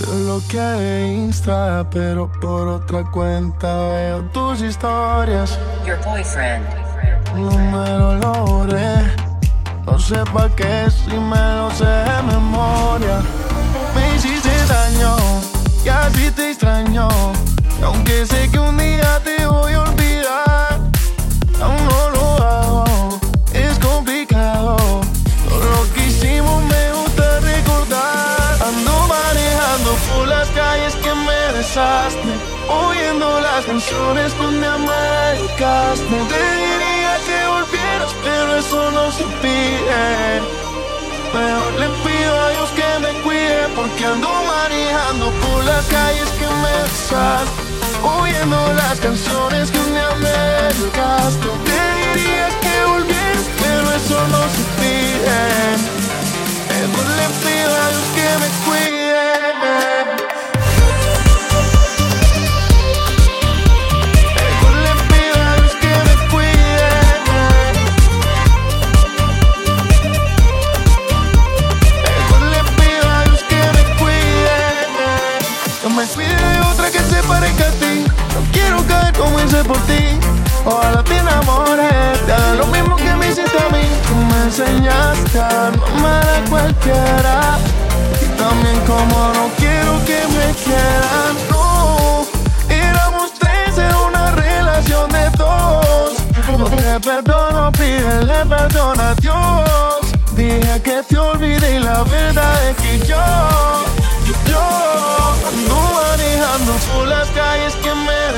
Te bloqueé de Insta, pero por otra cuenta veo tus historias. Your boyfriend. Número lo borré. No sé pa' qué si me lo sé de memoria. Me hiciste daño y así te extraño. Y aunque sé que un día te voy a olvidar, Oyendo las canciones donde amarcaste. Te diría que volvieras, pero eso no se pide. Mejor le pido a Dios que me cuide porque ando manejando por las calles que me besaste. Oyendo las canciones No me cuide de otra que se a ti. No quiero caer como hice por ti. Ojalá te enamores, te lo mismo que me hiciste a mí. Tú me enseñaste a amar a cualquiera. Y también como no quiero que me quieran. No, éramos tres en una relación de dos. No te perdono, pídele perdón a Dios. Dije que te olvidé y la verdad es que yo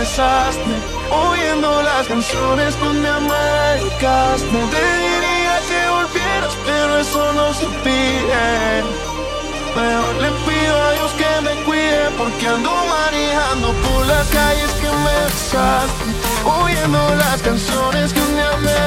besaste, oyendo las canciones donde amarcaste. Te diría que volvieras, pero eso no se pide. Mejor le pido a Dios que me cuide porque ando manejando por las calles que me besaste, oyendo las canciones que un día me.